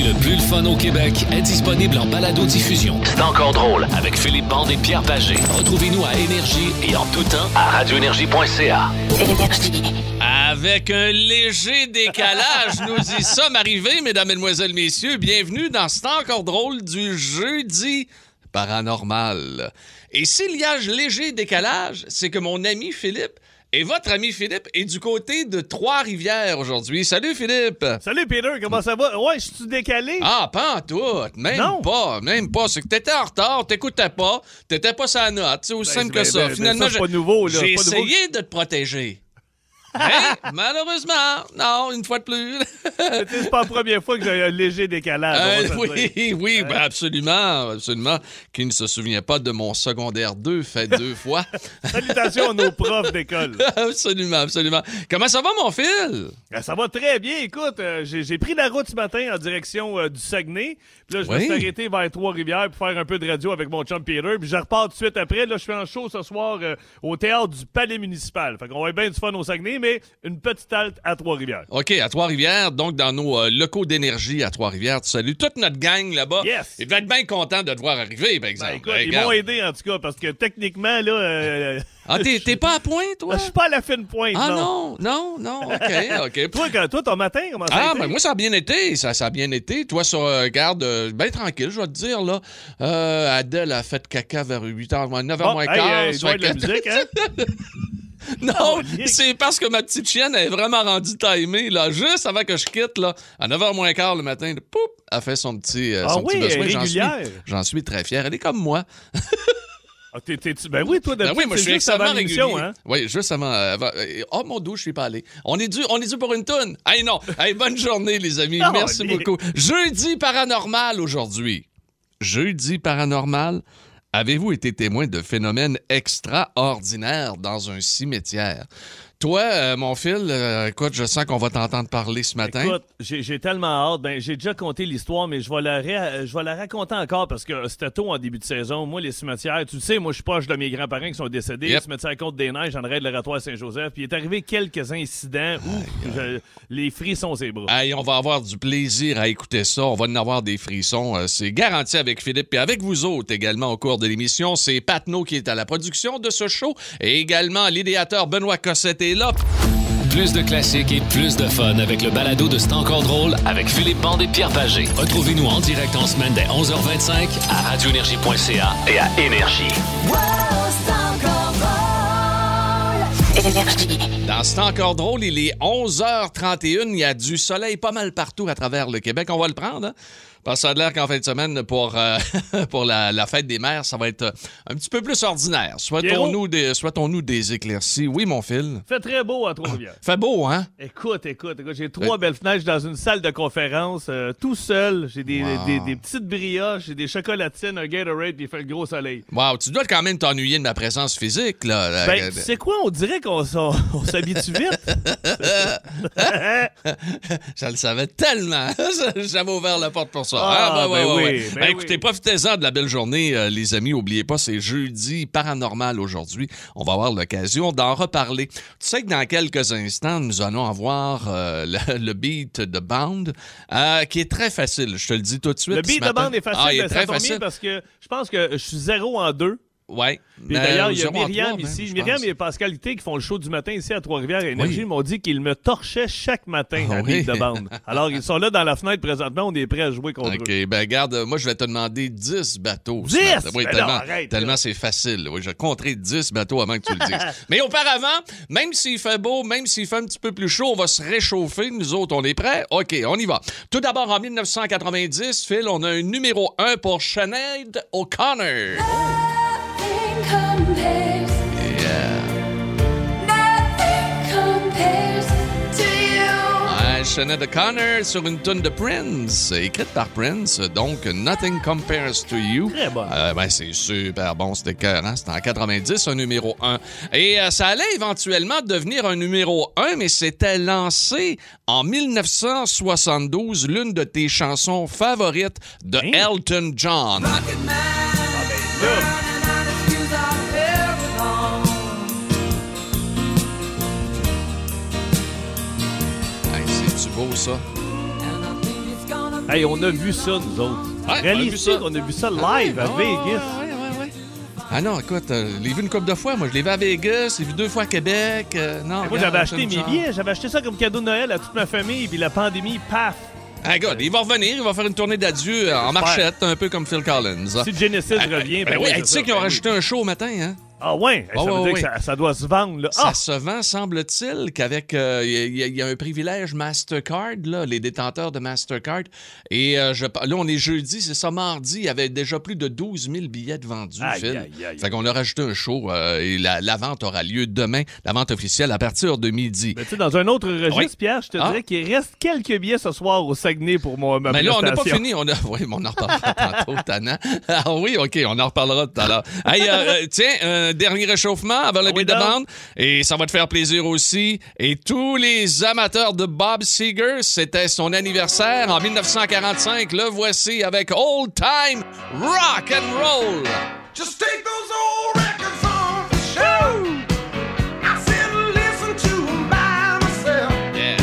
le plus le fun au Québec est disponible en balado-diffusion. C'est encore drôle avec Philippe Bande et Pierre Pagé. Retrouvez-nous à Énergie et en tout temps à radioénergie.ca. Avec un léger décalage, nous y sommes arrivés, mesdames, mesdemoiselles, messieurs. Bienvenue dans C'est encore drôle du jeudi paranormal. Et s'il y a un léger décalage, c'est que mon ami Philippe et votre ami Philippe est du côté de Trois-Rivières aujourd'hui. Salut Philippe! Salut Peter, comment ça va? Ouais, je suis décalé? Ah, pas en tout. Même Non. pas. Même pas. C'est que t'étais en retard, t'écoutais pas, t'étais pas sa note. C'est aussi Ben, simple ben, que ça. ben, Finalement, j'ai- essayé de te protéger. Mais malheureusement, non, une fois de plus. C'est pas la première fois que j'ai un léger décalage. Euh, oui, oui, ben absolument, absolument. Qui ne se souvient pas de mon secondaire 2 fait deux fois. Salutations à nos profs d'école. absolument, absolument. Comment ça va, mon fil? Ah, Ça va très bien. Écoute, euh, j'ai pris la route ce matin en direction euh, du Saguenay. Puis là, je me Oui. suis arrêté vers Trois-Rivières pour faire un peu de radio avec mon chum Peter. Puis je repars tout de suite après. Là, je fais un show ce soir au théâtre du Palais municipal. Fait qu'on va bien du fun au Saguenay, mais une petite halte à Trois-Rivières. OK, à Trois-Rivières, donc dans nos euh, locaux d'énergie à Trois-Rivières, tu salues toute notre gang là-bas. Yes. Ils devaient être bien contents de te voir arriver, par Ben, exemple. écoute, Hey, ils m'ont aidé en tout cas parce que techniquement, là, euh, Ah, t'es pas à point, toi? je suis pas à la fine pointe. Ah non. non, non, non, OK, OK. Toi, quand, toi, ton matin, comment ça a Ah, ben moi, ça a bien été. Ça, ça a bien été. Toi, sur euh, garde, euh, bien tranquille, je vais te dire, là. Adèle a fait caca vers 8h, 9h Bon, moins hey, quart. être de la que- musique, hein? Non, c'est parce que ma petite chienne elle est vraiment rendue timée, là. Juste avant que je quitte, là, à 9h moins quart le matin, poup, elle fait son petit, euh, Ah son petit oui, besoin. J'en suis, j'en suis très fier. Elle est comme moi. Ah, t'es- ben oui, toi, Ben d'habitude, oui, moi, je c'est suis extrêmement régulier. hein? Oui, juste avant. avant- euh, oh mon dieu, je suis pas allé. On est dû, on est dû pour une tonne. Hey non, hey, bonne journée les amis. Merci beaucoup. Jeudi paranormal aujourd'hui. Jeudi paranormal. Avez-vous été témoin de phénomènes extraordinaires dans un cimetière? Toi, euh, mon fil, euh, écoute, je sens qu'on va t'entendre parler ce matin. Écoute, j'ai tellement hâte. Ben, j'ai déjà conté l'histoire, mais je vais, la ré- je vais la raconter encore parce que c'était tôt en début de saison. Moi, les cimetières, tu le sais, moi, je suis proche de mes grands-parents qui sont décédés. Yep. Le cimetière Côte-des-Neiges, en de l'oratoire Saint-Joseph. Puis il est arrivé quelques incidents où je- les frissons ses bras. Hey, on va avoir du plaisir à écouter ça. On va en avoir des frissons. Euh, C'est garanti avec Philippe et avec vous autres également au cours de l'émission. C'est Patno qui est à la production de ce show et également l'idéateur Benoît Cossette Plus de classiques et plus de fun avec le balado de C'est encore drôle avec Philippe Bande et Pierre Pagé. Retrouvez-nous en direct en semaine dès 11h25 à radioénergie.ca et à Énergie. Dans C'est encore drôle, il est 11h31. Il y a du soleil pas mal partout à travers le Québec. On va le prendre, hein? Parce que ça a l'air qu'en fin de semaine, pour, euh, pour la, la fête des mères, ça va être euh, un petit peu plus ordinaire. Souhaitons-nous des, souhaitons-nous des éclaircies. Oui, mon fil. Fait très beau à Trois-Rivières. Fait beau, hein? Écoute, écoute, écoute, j'ai trois belles fenêtres dans une salle de conférence, euh, tout seul. J'ai des, Wow. des, des petites brioches, j'ai des chocolatines, un Gatorade, puis il fait le gros soleil. Wow, tu dois quand même t'ennuyer de ma présence physique, là. Ben, Euh, c'est quoi, on dirait qu'on s'habitue vite. Je le savais tellement. J'avais ouvert la porte pour ça. Ah, ben oui, ben Ben, écoutez, oui. profitez-en de la belle journée, euh, les amis. Oubliez pas, c'est jeudi paranormal aujourd'hui. On va avoir l'occasion d'en reparler. Tu sais que dans quelques instants, nous allons avoir euh, le, le beat de Bound, euh, qui est très facile. Je te le dis tout de suite. Le beat de bande est facile, Ah, il est ben, très facile. parce que je pense que je suis zéro en deux. Ouais. Puis Ben, d'ailleurs, il y a Myriam même, ici. je Myriam et PascalIté qui font le show du matin ici à Trois-Rivières Énergie Oui. m'ont dit qu'ils me torchaient chaque matin Ah à oui. beat de bande. Alors, ils sont là dans la fenêtre présentement. On est prêts à jouer contre eux. OK, ben garde, moi je vais te demander 10 bateaux. ce 10? matin. Oui, Ben tellement, non, arrête, tellement c'est facile. Oui, je vais compter 10 bateaux avant que tu le dises. Mais auparavant, même s'il fait beau, même s'il fait un petit peu plus chaud, on va se réchauffer. Nous autres, on est prêts? OK, on y va. Tout d'abord, en 1990, Phil, on a un numéro 1 pour Sinead O'Connor. Sinead O'Connor sur une tune de Prince, écrite par Prince, donc Nothing Compares to You. Très bonne. Euh, ben, c'est super bon, c'était cœur, hein? C'était en 90, un numéro 1. Et euh, ça allait éventuellement devenir un numéro 1, mais c'était lancé en 1972, l'une de tes chansons favorites de Hein? Elton John. Hey, C'est-tu beau, ça? Hey, on a vu ça, nous autres. Ouais, on a vu ça. qu'on a vu ça live à Ah, ouais, Vegas. ouais. Ah non, écoute, euh, je l'ai vu une couple de fois. Moi, je l'ai vu à Vegas, je l'ai vu deux fois à Québec. euh, non, Moi, j'avais acheté mes billets, j'avais acheté ça comme cadeau de Noël à toute ma famille, puis la pandémie, paf! Ah, God, il va revenir, il va faire une tournée d'adieu euh, en marchette, un peu comme Phil Collins. Si Genesis Ah, revient, ben ben oui, tu sais qu'ils ont ben rajouté un show au matin, hein? Ah ouais? Ah ça veut dire que ça, ça doit se vendre, là. Ça Ah! se vend, semble-t-il, qu'avec. euh, Il y, a- il y a un privilège Mastercard, là, les détenteurs de Mastercard. Et euh, je, là, on est jeudi, c'est ça, mardi. Il y avait déjà plus de 12 000 billets de vendus, Aïe, Phil. aïe, aïe. Fait qu'on a rajouté un show euh, et la, la vente aura lieu demain, la vente officielle à partir de midi. Mais tu sais, dans un autre registre, Oui. Pierre, je te Ah. dirais qu'il reste quelques billets ce soir au Saguenay pour mon, ma Mais là, on n'a pas fini. On a... Oui, mais on en reparlera tantôt, Tana. Ah oui, OK, on en reparlera tout à l'heure. Hey, euh, euh, tiens, un dernier réchauffement avant le Ah beat de bande. Et ça va te faire plaisir aussi. Et tous les amateurs de Bob Seger, c'était son anniversaire en 1945. Le voici avec Old Time Rock and Roll. Just take those old records on for show. I sit and listen to 'em by myself. Yeah.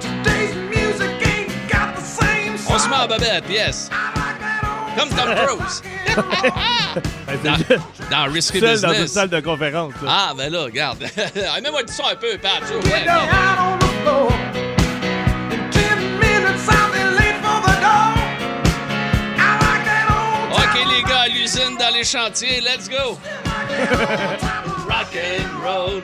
Today's music ain't got the same On se met babette, yes. I like that old Comme Tom Cruise. Ben, Dans, dans Risky seul dans une Business. salle de conférence. là. Ah, ben là, regarde. Ah, Mets-moi du son un peu, Pat. ouais, OK, les gars, à l'usine, dans les chantiers, let's go! Rock and roll.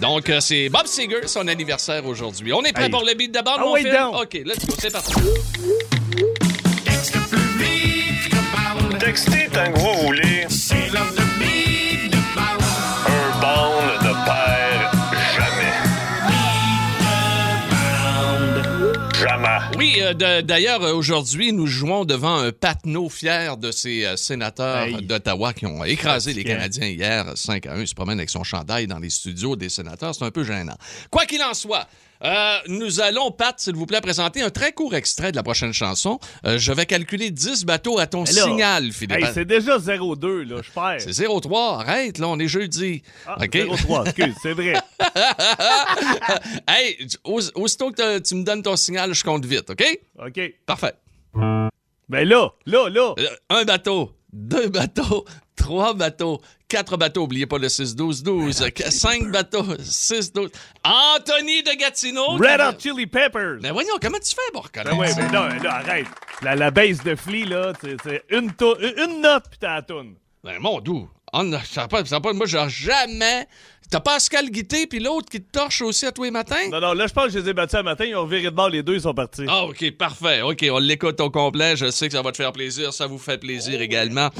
Donc, euh, c'est Bob Seger, son anniversaire aujourd'hui. On est prêt Hey. pour le beat de bande, Ah mon oui, donc. OK, let's go, c'est parti. Tant que vous voulez. Un bond ne perd jamais. Jamais. Oui, euh, de- d'ailleurs, euh, aujourd'hui, nous jouons devant un Patnaud fier de ces euh, sénateurs Hey. d'Ottawa qui ont écrasé les. Canadiens hier 5 à 1. Ils se promène avec son chandail dans les studios des sénateurs. C'est un peu gênant. Quoi qu'il en soit, euh, nous allons, Pat, s'il vous plaît, présenter un très court extrait de la prochaine chanson. Euh, je vais calculer 10 bateaux à ton là, signal, Philippe. Hey, c'est déjà 0-2, là, je perds. c'est 0-3. Arrête, là, on est jeudi. Ah, OK? 0-3, excuse, c'est vrai. hey, aus- aussitôt que tu me donnes ton signal, je compte vite, OK? OK. Parfait. Ben là, là, là. Euh, Un bateau, deux bateaux, trois bateaux, quatre bateaux. Oubliez pas le 6-12-12. qu- Cinq bateaux, 6-12. Anthony de Gatineau. Red Hot Chili Peppers. Mais voyons, comment tu fais pour Ben reconnaître oui, ça? ben là, là, arrête. La, la base de Flea, là, c'est une, une note, puis t'as la toune. Ben, mon doux. On a- ça a pas, ça a pas- moi, j'ai jamais... T'as Pascal Guité, puis l'autre qui te torche aussi à tous les matins? Non, non, là, je pense que je les ai battus un matin, ils ont reviré de bord, les deux, ils sont partis. Ah, OK, parfait. OK, on l'écoute au complet. Je sais que ça va te faire plaisir. Ça vous fait plaisir également.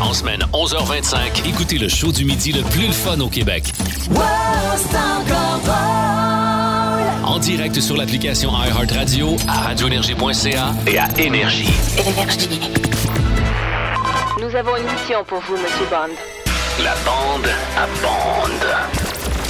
En semaine 11h25, écoutez le show du midi le plus le fun au Québec. En direct sur l'application iHeartRadio, à radioénergie.ca et à Énergie. Nous avons une mission pour vous, Monsieur Bond. La bande à bande.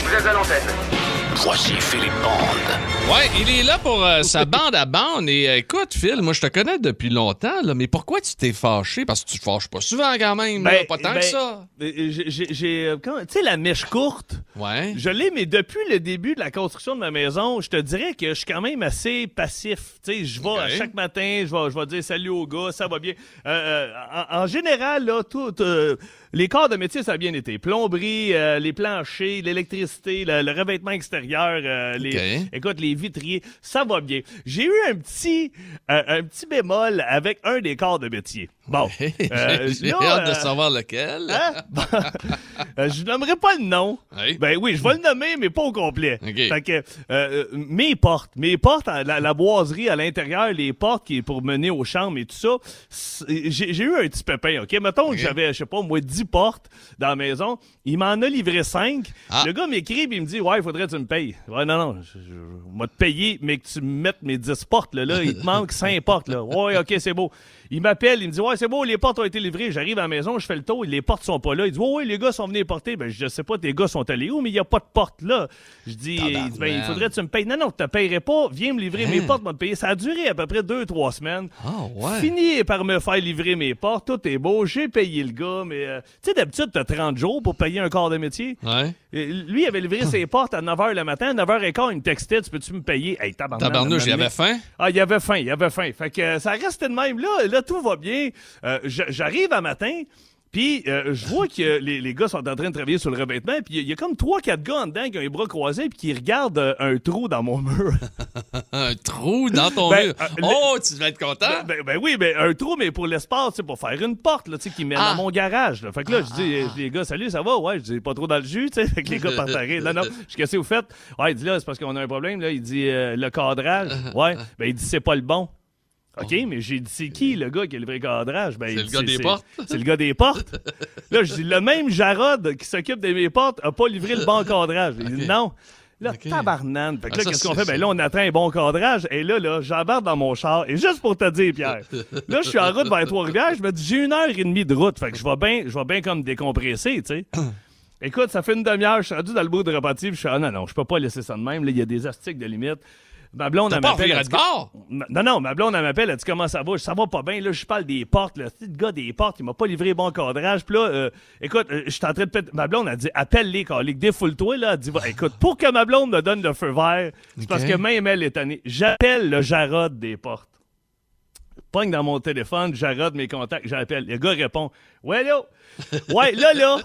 Vous êtes à l'antenne. Voici Philippe Bande. Ouais, il est là pour euh, sa bande à bande. Et euh, écoute, Phil, moi, je te connais depuis longtemps, là, mais pourquoi tu t'es fâché? Parce que tu te fâches pas souvent quand même, là, pas tant ben, que ça. euh, j'ai- Tu sais, la mèche courte, Ouais. je l'ai, mais depuis le début de la construction de ma maison, je te dirais que je suis quand même assez passif. Tu sais, je vais chaque matin, je vais, je vais dire salut aux gars, ça va bien. Euh, euh, en, en général, là, tout. euh, les corps de métier, ça a bien été. Plomberie, euh, les planchers, l'électricité, le, le revêtement extérieur, euh, les, écoute, les vitriers, ça va bien. J'ai eu un petit, euh, un petit bémol avec un des corps de métier. Bon. euh, J'ai hâte de euh, savoir lequel. Hein? Je nommerai pas le nom. Oui. Ben oui, je vais le nommer, mais pas au complet. Fait que, mes portes, mes portes, la, la boiserie à l'intérieur, les portes qui est pour mener aux chambres et tout ça, j'ai eu un petit pépin, OK? Mettons que j'avais, je sais pas, moi, 10 portes dans la maison. Il m'en a livré 5. Ah. Le gars m'écrit et il me dit, ouais, il faudrait que tu me payes. Ouais, non, non, je, je, te payer, mais que tu me mettes mes 10 portes, là. là il te manque 5 portes, là. Ouais, OK, c'est beau. Il m'appelle, il me dit Ouais, c'est bon, les portes ont été livrées. J'arrive à la maison, je fais le tour, les portes sont pas là. Il dit Ouais, ouais, les gars sont venus les porter. Ben, je sais pas, tes gars sont allés où, mais il y a pas de porte là. Je dis il dit, Ben, il faudrait que tu me payes. Non, non, tu te payerais pas. Viens me livrer mes portes, me payer. Ça a duré à peu près deux, trois semaines. Ah, ouais. Fini par me faire livrer mes portes. Tout est beau. J'ai payé le gars, mais euh, tu sais, d'habitude, t'as 30 jours pour payer un corps de métier. Ouais. Et Lui, il avait livré ses portes à 9h le matin. À 9h15, il me textait Tu peux-tu me payer? Hey, tabarnak, Tabarnouche, il avait faim? Ah, il avait faim, il avait faim. Fait que euh, ça restait de même. Là, là tout va bien. Euh, J'arrive à matin, puis euh, je vois que les, les gars sont en train de travailler sur le revêtement, puis il y a- il y, a comme trois, quatre gars en dedans qui ont les bras croisés, puis qui regardent euh, un trou dans mon mur. Un trou dans ton Ben, mur? Oh, tu devais être content? ben, ben oui, ben un trou, mais pour l'espace, pour faire une porte là, tu sais, qui mène Ah. à mon garage. là. Fait que là, je dis, les gars, salut, ça va? Ouais, je dis, pas trop dans le jus, tu sais. Fait que les gars partent à rire. Non, non, je qu'est-ce que vous faites? Ouais, il dit là, c'est parce qu'on a un problème. Là. Il dit, euh, le cadrage. Ouais, ben il dit, c'est pas le bon. OK, mais j'ai dit, c'est qui le gars qui a livré le cadrage? Ben, C'est le gars des portes. C'est le gars des portes. là, je dis, le même Jarod qui s'occupe de mes portes a pas livré le bon cadrage. Il dit, non. Là, OK. tabarnane. Fait que Ah, là, ça, qu'est-ce qu'on fait? Ben là, on attend un bon cadrage. Et là, là, j'embarque dans mon char. Et juste pour te dire, Pierre, là, je suis en route vers Trois-Rivières. Je me dis, j'ai une heure et demie de route. Fait que je vais bien, je vais bien comme décompresser, tu sais. Écoute, ça fait une demi-heure, je suis rendu dans le bout de repartir, je suis ah non, non, je peux pas laisser ça de même. Là, il y a des astiques de limite. Ma blonde, elle m'appelle. elle dit- Non, non, ma blonde, elle m'appelle, elle dit comment ça va? Ça va pas bien, là, je parle des portes, là. Le gars des portes, il m'a pas livré bon cadrage. Puis là, euh, écoute, euh, je suis en train de péter. Ma blonde, elle dit, appelle-les, caliques, défoule-toi, là. Elle dit, écoute, pour que ma blonde me donne le feu vert, c'est parce que même elle est tannée. J'appelle le Jarod des portes. Pogne dans mon téléphone, Jarod, mes contacts, j'appelle. Le gars répond, ouais, là. Ouais, là, là,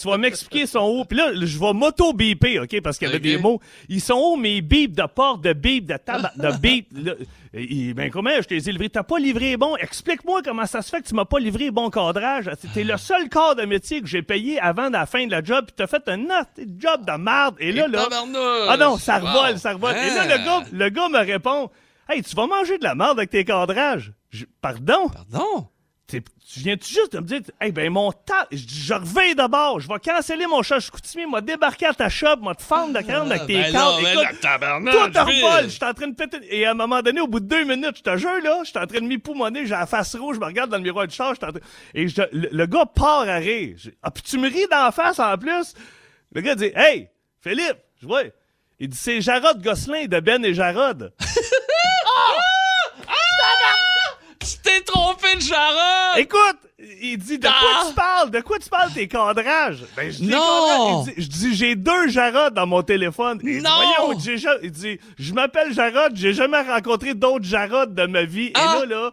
tu vas m'expliquer son où. Puis là, je vais m'auto-beeper, OK, parce qu'il y avait des mots. Ils sont où mes bips de porte, de bip, de tabac, de bip? Là, et- ben comment je t'ai livré? T'as pas livré bon? Explique-moi comment ça se fait que tu m'as pas livré bon cadrage. C'était le seul corps de métier que j'ai payé avant la fin de la job, puis t'as fait un autre job de merde. Et là, Et là... Ah non, ça Wow. revole, ça revole. Et là, le gars, le gars me répond, Hey, tu vas manger de la merde avec tes cadrages. Je- Pardon? Pardon? Tu viens-tu juste de me dire, hey, ben mon tas, je je reviens d'abord, je vais canceller mon chat Chicoutimi, m'a débarqué à ta shop, m'a te fendre de crème avec tes non, ben Écoute, là, tabarnak, tout revole, je suis en train de péter. Et à un moment donné, au bout de deux minutes, je te jure, là, je suis en train de m'époumoner, j'ai la face rouge, je me regarde dans le miroir du char, je en train- Et je- le, le gars part à rire. Je- Ah, puis tu me ris dans la face en plus. Le gars dit, hey, Philippe, je vois. Il dit, c'est Jarod Gosselin de Ben et Jarod. Tu t'es trompé de Jarod! Écoute, il dit de Ah! quoi tu parles? De quoi tu parles tes cadrages? Ben, je dis, Non! dit- je dis j'ai deux Jarod dans mon téléphone. Non! Voyons, il dit je m'appelle Jarod, j'ai jamais rencontré d'autres Jarod de ma vie. Ah! Et là là,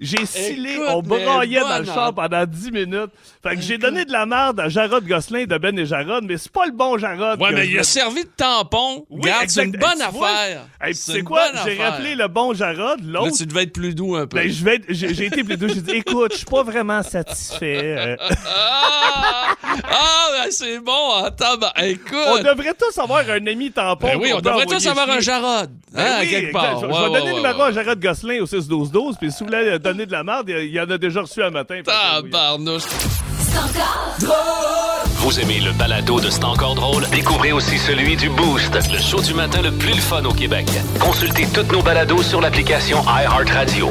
j'ai scellé, Écoute, on braillait mais dans le char en- pendant 10 minutes. Fait que j'ai donné de la merde à Jarod Gosselin de Ben et Jarod, mais c'est pas le bon Jarod. Ouais, mais il a servi de tampon. Oui, Garde, c'est une bonne affaire. Hey, C'est quoi? J'ai rappelé le bon Jarod, l'autre. tu devais être plus doux un peu. Ben, je vais être- j'ai été plus doux. J'ai dit, écoute, je suis pas vraiment satisfait. Euh, Ah, ah ben c'est bon, en tabac. On Écoute. devrait tous avoir un ami tampon. Ben oui, on devrait tous avoir un. Jarod. Hein, oui, quelque part. Je, vais donner le numéro à Jarod Gosselin au 6-12-12, puis si vous voulez euh, donner de la merde, il y en a déjà reçu un matin. Tabarnouche. Vous aimez le balado de C'est encore drôle? Découvrez aussi celui du Boost, le show du matin le plus le fun au Québec. Consultez toutes nos balados sur l'application iHeartRadio.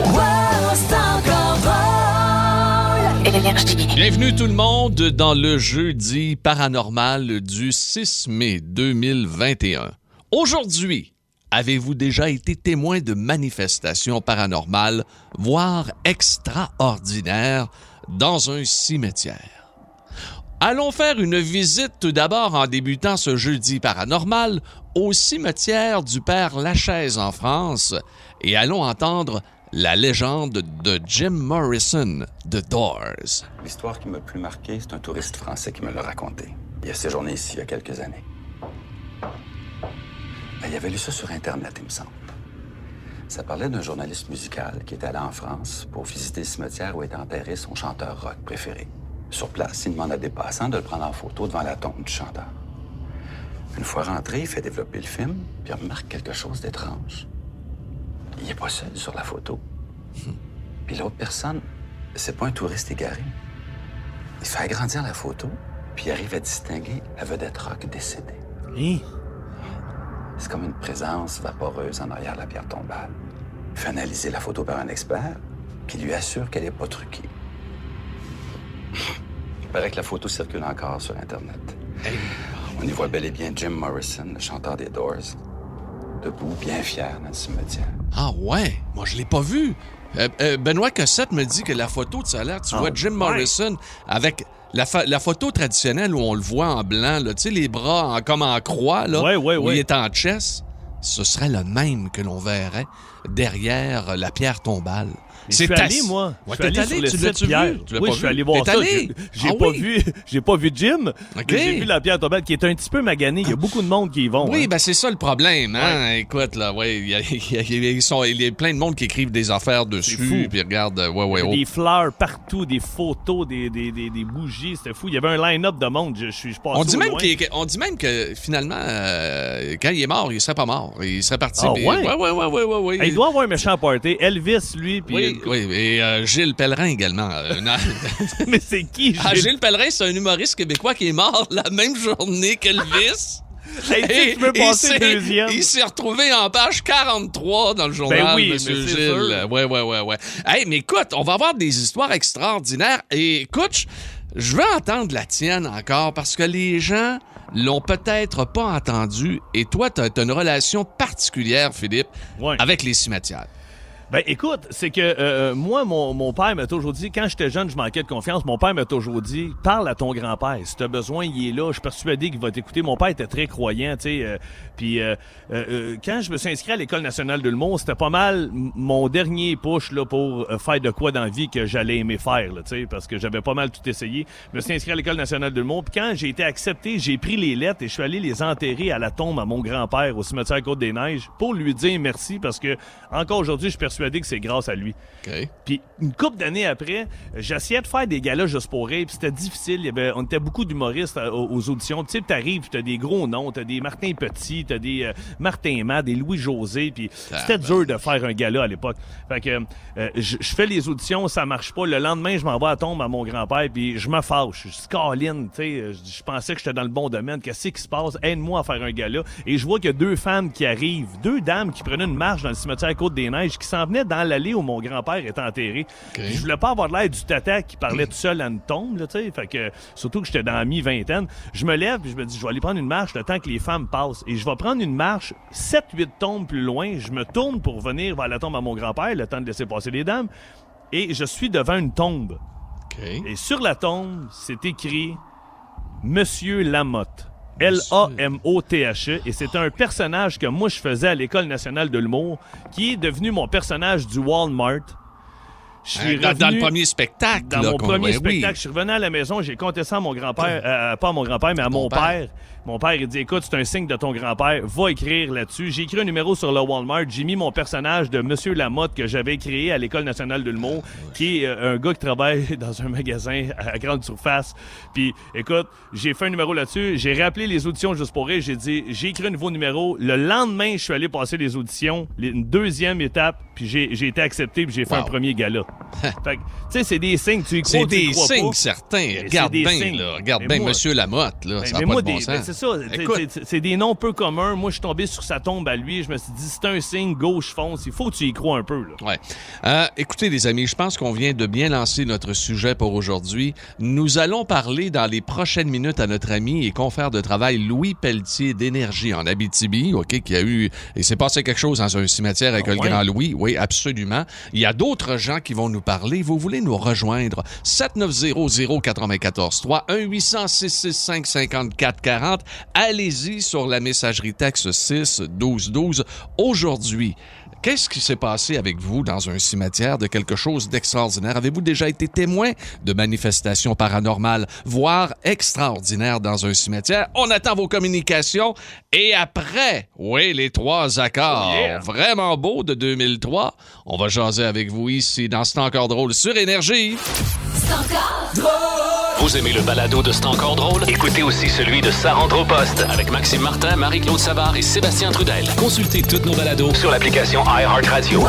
Bienvenue tout le monde dans le jeudi paranormal du 6 mai 2021. Aujourd'hui, avez-vous déjà été témoin de manifestations paranormales, voire extraordinaires, dans un cimetière? Allons faire une visite tout d'abord en débutant ce jeudi paranormal au cimetière du Père Lachaise en France et allons entendre la légende de Jim Morrison de Doors. L'histoire qui m'a le plus marqué, c'est un touriste français qui me l'a raconté. Il a séjourné ici il y a quelques années. Ben, il avait lu ça sur Internet, il me semble. Ça parlait d'un journaliste musical qui était allé en France pour visiter le cimetière où était enterré son chanteur rock préféré. Sur place, il demande à des passants de le prendre en photo devant la tombe du chanteur. Une fois rentré, il fait développer le film, puis il remarque quelque chose d'étrange. Il n'est pas seul sur la photo. Puis l'autre personne, c'est pas un touriste égaré. Il fait agrandir la photo, puis il arrive à distinguer la vedette rock décédée. Hein? C'est comme une présence vaporeuse en arrière de la pierre tombale. Il fait analyser la photo par un expert, puis lui assure qu'elle n'est pas truquée. Il paraît que la photo circule encore sur Internet. On y voit bel et bien Jim Morrison, le chanteur des Doors, debout, bien fier dans le cimetière. Ah ouais, moi je l'ai pas vu. Euh, euh, Benoît Cossette me dit que la photo de l'air, tu Ah, vois Jim ouais. Morrison avec la, photo traditionnelle où on le voit en blanc, là, tu sais, les bras en- comme en croix, là, Ouais, ouais, où ouais. il est en chess. Ce serait le même que l'on verrait derrière la pierre tombale. Suis allé, moi. Ouais, je suis t'es allé sur le tu Pierre. vu? Tu l'as oui, pas je suis allé voir T'es ça. allé? J'ai Ah pas oui? vu, j'ai pas vu Jim. J'ai vu la pierre tombale qui est un petit peu maganée. Il y a beaucoup de monde qui y vont. Oui, hein. ben c'est ça le problème. Hein? Écoute, là, ouais, il y a, il y a- ils sont- il y a plein de monde qui écrivent des affaires dessus. Puis regarde, ouais, ouais, Il y oh. a des fleurs partout, des photos, des, des, des, des bougies. C'était fou. Il y avait un line-up de monde. Je, je suis je passé On dit, même on dit même que finalement, euh, quand il est mort, il serait pas mort. Il serait parti. Ah, ouais? ouais, ouais, ouais, ouais, il doit avoir un méchant party. Elvis, lui, puis... Oui, oui, et euh, Gilles Pellerin également. Euh. Mais c'est qui, Ah, Gilles? Gilles Pellerin, c'est un humoriste québécois qui est mort la même journée qu'Elvis. Hey, tu peux passer s'est- deuxième. Il s'est retrouvé en page 43 dans le journal, Ben oui, Monsieur Gilles. sûr. Ouais, ouais, ouais, ouais. Hey, mais écoute, on va avoir des histoires extraordinaires. Et écoute, je- veux entendre la tienne encore parce que les gens l'ont peut-être pas entendu. Et toi, tu as, une relation particulière, Philippe, Ouais. avec les cimetières. Ben écoute, c'est que euh, moi, mon, mon père m'a toujours dit, quand j'étais jeune, je manquais de confiance, mon père m'a toujours dit, parle à ton grand-père. Si t'as besoin, il est là. Je suis persuadé qu'il va t'écouter. Mon père était très croyant, tu sais. euh, Puis euh, euh, euh, quand je me suis inscrit à l'École nationale de l'humour, c'était pas mal mon dernier push là, pour euh, faire de quoi dans la vie que j'allais aimer faire, tu sais, parce que j'avais pas mal tout essayé. Je me suis inscrit à l'École nationale de l'humour. Puis quand j'ai été accepté, j'ai pris les lettres et je suis allé les enterrer à la tombe à mon grand-père au cimetière Côte-des-Neiges pour lui dire merci parce que encore aujourd'hui, je suis persuadé que c'est grâce à lui. OK. Puis une couple d'années après, j'essayais de faire des galas juste pour rire, puis c'était difficile. Il y avait, on était beaucoup d'humoristes euh, aux, aux auditions. Tu sais, t'arrives, t'as des gros noms, t'as des Martin Petit, t'as des euh, Martin Matt, des Louis José, puis c'était dur de faire un gala à l'époque. Fait que euh, je fais les auditions, ça marche pas. Le lendemain, je m'envoie à tombe à mon grand-père, puis je me fâche. Je dis Caroline, tu sais, je, je pensais que j'étais dans le bon domaine. Qu'est-ce qui se passe? Aide-moi à faire un gala. Et je vois qu'il y a deux femmes qui arrivent, deux dames qui prenaient une marche dans le cimetière Côte-des-Neiges, qui s'en venaient dans l'allée où mon grand-père était enterré. Puis Je voulais pas avoir l'air du tata qui parlait tout seul à une tombe, là. Fait que, surtout que j'étais dans la mi-vingtaine. Je me lève puis je me dis, je vais aller prendre une marche le temps que les femmes passent. Et je vais prendre une marche 7-8 tombes plus loin. Je me tourne pour venir vers la tombe à mon grand-père, le temps de laisser passer les dames. Et je suis devant une tombe. Et sur la tombe, c'est écrit Monsieur Lamotte. L-A-M-O-T-H-E. Et c'est un personnage que moi je faisais à l'École nationale de l'humour, qui est devenu mon personnage du Walmart. Je suis Hein, dans, dans le revenu- premier spectacle. dans là, mon premier ouais, spectacle, oui. je suis revenu à la maison, j'ai compté ça à mon grand-père, euh, pas à mon grand-père, mais à mon père. père. Mon père, il dit, écoute, c'est un signe de ton grand-père, va écrire là-dessus. J'ai écrit un numéro sur le Walmart, j'ai mis mon personnage de Monsieur Lamotte que j'avais créé à l'École nationale de l'humour, qui est euh, un gars qui travaille dans un magasin à grande surface. Puis, écoute, j'ai fait un numéro là-dessus, j'ai rappelé les auditions juste pour rire, j'ai dit, j'ai écrit un nouveau numéro. Le lendemain, je suis allé passer les auditions, les- une deuxième étape, puis j'ai été accepté, puis j'ai fait Wow. un premier gala. fait que, tu sais, c'est des signes, tu y crois C'est des signes certains. Regarde bien, là. Regarde bien, Monsieur Lamotte, là. Ben, ça n'a pas moi, de bon des- sens. ben, ça. c'est- des noms peu communs. Moi, je suis tombé sur sa tombe à lui. Je me suis dit, c'est un signe, gauche fonce. Il faut que tu y crois un peu. Là. Ouais. Euh, écoutez, les amis, je pense qu'on vient de bien lancer notre sujet pour aujourd'hui. Nous allons parler dans les prochaines minutes à notre ami et confrère de travail Louis Pelletier d'Énergie en Abitibi, OK, qui a eu... Il s'est passé quelque chose dans un cimetière avec Ah le ouais? grand Louis. Oui, absolument. Il y a d'autres gens qui vont nous parler. Vous voulez nous rejoindre? 7900-943, 1-800-665-5440. Allez-y sur la messagerie texte 6 12 12. Aujourd'hui, Qu'est-ce qui s'est passé avec vous dans un cimetière de quelque chose d'extraordinaire? Avez-vous déjà été témoin de manifestations paranormales, voire extraordinaires dans un cimetière? On attend vos communications. Et après, oui, les trois accords Oh yeah. vraiment beaux de 2003, on va jaser avec vous ici dans C'est encore drôle sur Énergie. Vous aimez le balado de C'est encore drôle? Écoutez aussi celui de Sa rentre au poste avec Maxime Martin, Marie-Claude Savard et Sébastien Trudel. Consultez toutes nos balados sur l'application iHeartRadio.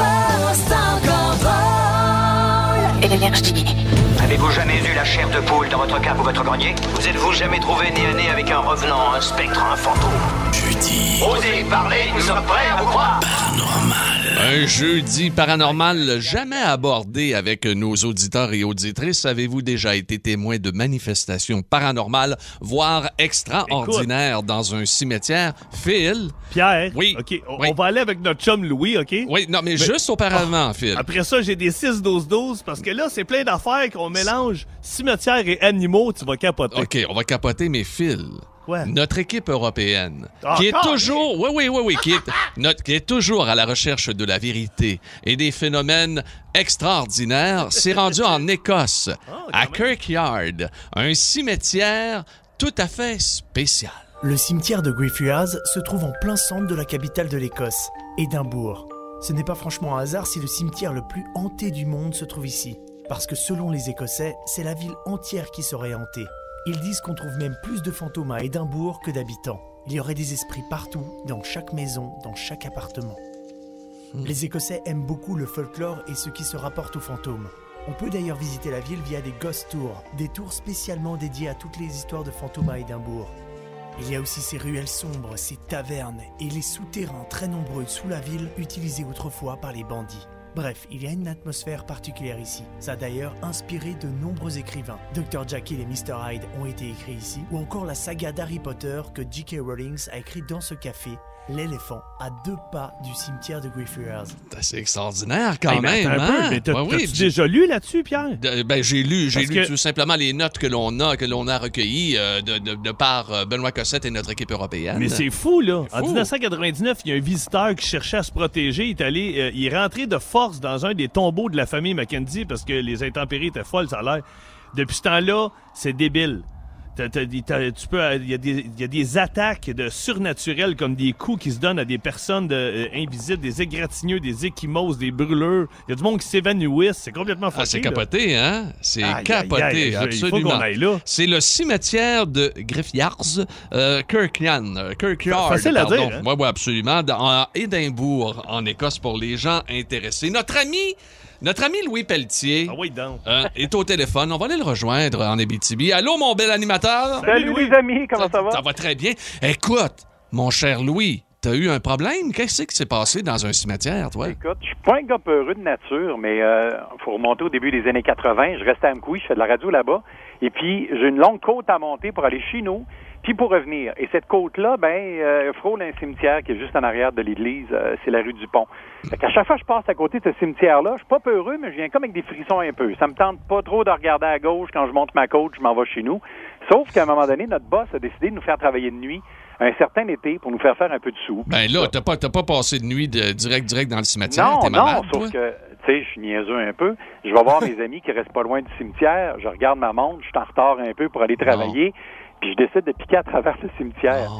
Énergie. Avez-vous jamais vu la chair de poule dans votre cave ou votre grenier? Vous êtes-vous jamais trouvé nez à nez avec un revenant, un spectre, un fantôme? Jeudi, Osez parler, nous sommes prêts à vous croire normal. Un jeudi paranormal jamais abordé avec nos auditeurs et auditrices. Avez-vous déjà été témoin de manifestations paranormales, voire extraordinaires dans un cimetière? Phil? Pierre, Oui. OK, on, Oui. on va aller avec notre chum Louis, OK? Oui, non, mais, juste auparavant, Phil. Après ça, j'ai des 6-12-12 parce que là, c'est plein d'affaires qu'on mélange cimetière et animaux, tu vas capoter. OK, on va capoter, mais Phil. Quoi? Notre équipe européenne, Ah, qui est toujours, oui, oui, oui, oui, qui est, notre- qui est toujours à la recherche de la vérité et des phénomènes extraordinaires, s'est rendue en Écosse, à Kirkyard, un cimetière tout à fait spécial. Le cimetière de Greyfriars se trouve en plein centre de la capitale de l'Écosse, Édimbourg. Ce n'est pas franchement un hasard si le cimetière le plus hanté du monde se trouve ici. Parce que selon les Écossais, c'est la ville entière qui serait hantée. Ils disent qu'on trouve même plus de fantômes à Édimbourg que d'habitants. Il y aurait des esprits partout, dans chaque maison, dans chaque appartement. Les Écossais aiment beaucoup le folklore et ce qui se rapporte aux fantômes. On peut d'ailleurs visiter la ville via des ghost tours, des tours spécialement dédiés à toutes les histoires de fantômes à Édimbourg. Il y a aussi ces ruelles sombres, ces tavernes et les souterrains très nombreux sous la ville utilisés autrefois par les bandits. Bref, il y a une atmosphère particulière ici. Ça a d'ailleurs inspiré de nombreux écrivains. Dr. Jekyll et Mr. Hyde ont été écrits ici, ou encore la saga d'Harry Potter que J.K. Rowling a écrite dans ce café, L'éléphant, à deux pas du cimetière de Greyfriars. C'est extraordinaire quand Hey, même, un peu, hein? mais t'as- Ouais, oui, t'as-tu déjà lu là-dessus, Pierre? De- ben, j'ai lu, j'ai lu que- tout simplement les notes que l'on a, que l'on a recueillies euh, de, de- de par euh, Benoît Cossette et notre équipe européenne. Mais c'est fou, là. En fou. 1999, il y a un visiteur qui cherchait à se protéger. Il est allé, euh, il est rentré de force dans un des tombeaux de la famille Mackenzie parce que les intempéries étaient folles, ça a l'air. Depuis ce temps-là, c'est débile. Il y, a des- il y a des attaques de surnaturelles comme des coups qui se donnent à des personnes de, euh, invisibles, des égratigneux, des échymoses, des brûleurs. Il y a du monde qui s'évanouissent. C'est complètement Ah, c'est capoté, hein? C'est capoté, absolument. qu'on aille là. C'est le cimetière de Griffiars, euh, Kirkland, euh, Kirkyard. Facile à dire, hein? Ouais, absolument. Dans, à Édimbourg, en Écosse, pour les gens intéressés. Notre ami, notre ami Louis Pelletier Ah oui, donc. euh, est au téléphone. On va aller le rejoindre en Abitibi. Allô, mon bel animateur? Salut, Louis. les amis, comment ça va? Ça va très bien. Écoute, mon cher Louis, t'as eu un problème? Qu'est-ce qui s'est passé dans un cimetière, toi? Écoute, je suis pas un gars peureux de nature, mais euh, faut remonter au début des années 80. Je restais à Amkoui, je fais de la radio là-bas. Et puis, j'ai une longue côte à monter pour aller chez nous, puis pour revenir? Et cette côte-là, ben, euh, frôle un cimetière qui est juste en arrière de l'église. euh, c'est la rue du Pont. Fait qu'à chaque fois que je passe à côté de ce cimetière-là, je suis pas peureux, mais je viens comme avec des frissons un peu. Ça me tente pas trop de regarder à gauche quand je monte ma côte, je m'en vais chez nous. Sauf qu'à un moment donné, notre boss a décidé de nous faire travailler de nuit un certain été pour nous faire faire un peu de sous. Ben là, t'as pas, t'as pas passé de nuit de, direct, direct dans le cimetière? Non, T'es non, malade, sauf que, tu sais, je suis niaiseux un peu. Je vais voir mes amis qui restent pas loin du cimetière. Je regarde ma montre, je suis en retard un peu pour aller travailler. Puis je décide de piquer à travers le cimetière.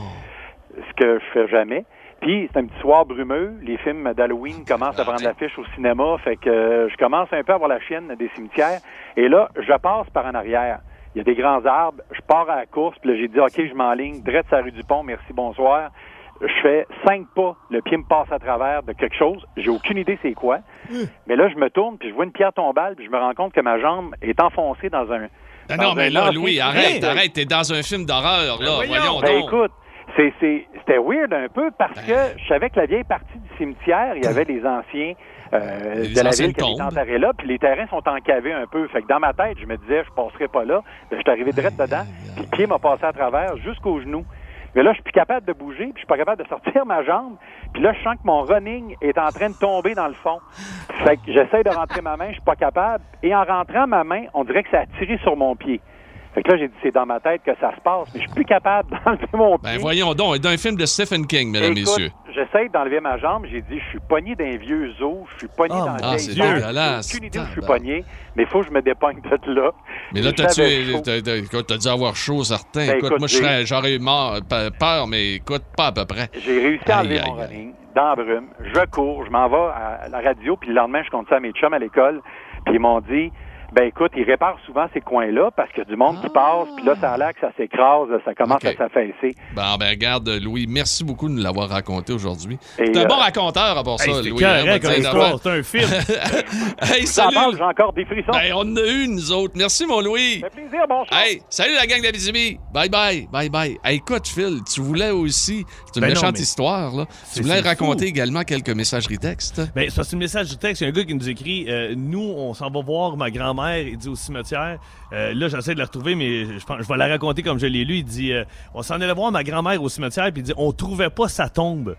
Ce que je fais jamais. Puis c'est un petit soir brumeux. Les films d'Halloween commencent à prendre l'affiche au cinéma. Fait que euh, je commence un peu à voir la chienne des cimetières. Et là, je passe par en arrière. Il y a des grands arbres. Je pars à la course. Puis là, j'ai dit, OK, je m'enligne. Drette la rue du Pont. Merci, bonsoir. Je fais cinq pas. Le pied me passe à travers de quelque chose. J'ai aucune idée c'est quoi. Mais là, je me tourne. Puis je vois une pierre tombale. Puis je me rends compte que ma jambe est enfoncée dans un... Ah non, mais là, Louis, arrête, arrête, t'es dans un film d'horreur, là. Voyons, Ben, donc. écoute, c'était weird un peu parce Ben. que je savais que la vieille partie du cimetière, il y avait les anciens euh, Les de la ville qui étaient tombes. enterrés là, puis les terrains sont encavés un peu. Fait que dans ma tête, je me disais, je passerai pas là. Ben, je suis arrivé direct dedans, puis le pied m'a passé à travers jusqu'au genou. Mais là, je suis plus capable de bouger, puis je suis pas capable de sortir ma jambe. Puis là, je sens que mon running est en train de tomber dans le fond. Fait que j'essaie de rentrer ma main, je suis pas capable. Et en rentrant ma main, on dirait que ça a tiré sur mon pied. Fait que là, j'ai dit, c'est dans ma tête que ça se passe, mais je suis plus capable d'enlever mon pied. Ben voyons donc, d'un film de Stephen King, mesdames, Écoute, messieurs. J'essaie d'enlever ma jambe. J'ai dit, je suis pogné d'un vieux os. Je suis pogné Oh, dans Ah. J'ai aucune idée où je suis Tabarnak. pogné, mais il faut que je me dépogne de là. Mais là, Et t'as dû avoir chaud, certain. Ben, écoute, écoute, moi, je j'ai- serais- j'aurais eu mort- pe- peur, mais écoute, pas à peu près. J'ai réussi à enlever Aïe, mon aïe, running dans la brume. Je cours, je m'en vais à la radio, puis le lendemain, je compte ça à mes chums à l'école. Puis ils m'ont dit, Ben écoute, ils réparent souvent ces coins-là parce qu'il y a du monde qui passe, puis là, ça a l'air que ça s'écrase, ça commence à s'affaisser. Bon, ben regarde, Louis, merci beaucoup de nous l'avoir raconté aujourd'hui. T'es un euh, bon raconteur à part ça, Hey, c'est Louis. hein, c'est un film. Hey, salut! parle, j'ai encore des frissons. Ben, on en a eu, nous autres. Merci, mon Louis. Ça fait plaisir, bon. Hey, salut la gang d'Abitibi. Bye bye, bye bye. Hey, écoute, Phil, tu voulais aussi, c'est une Ben non, méchante mais- histoire, là. Tu C'est- voulais c'est raconter fou. également quelques messageries textes. Ben, ça, c'est un message du texte. Il y a un gars qui nous écrit euh, Nous, on s'en va voir ma grand-mère. Il dit au cimetière. Euh, là, j'essaie de la retrouver, mais je, pense, je vais la raconter comme je l'ai lu. Il dit euh, On s'en allait voir ma grand-mère au cimetière, puis il dit On trouvait pas sa tombe.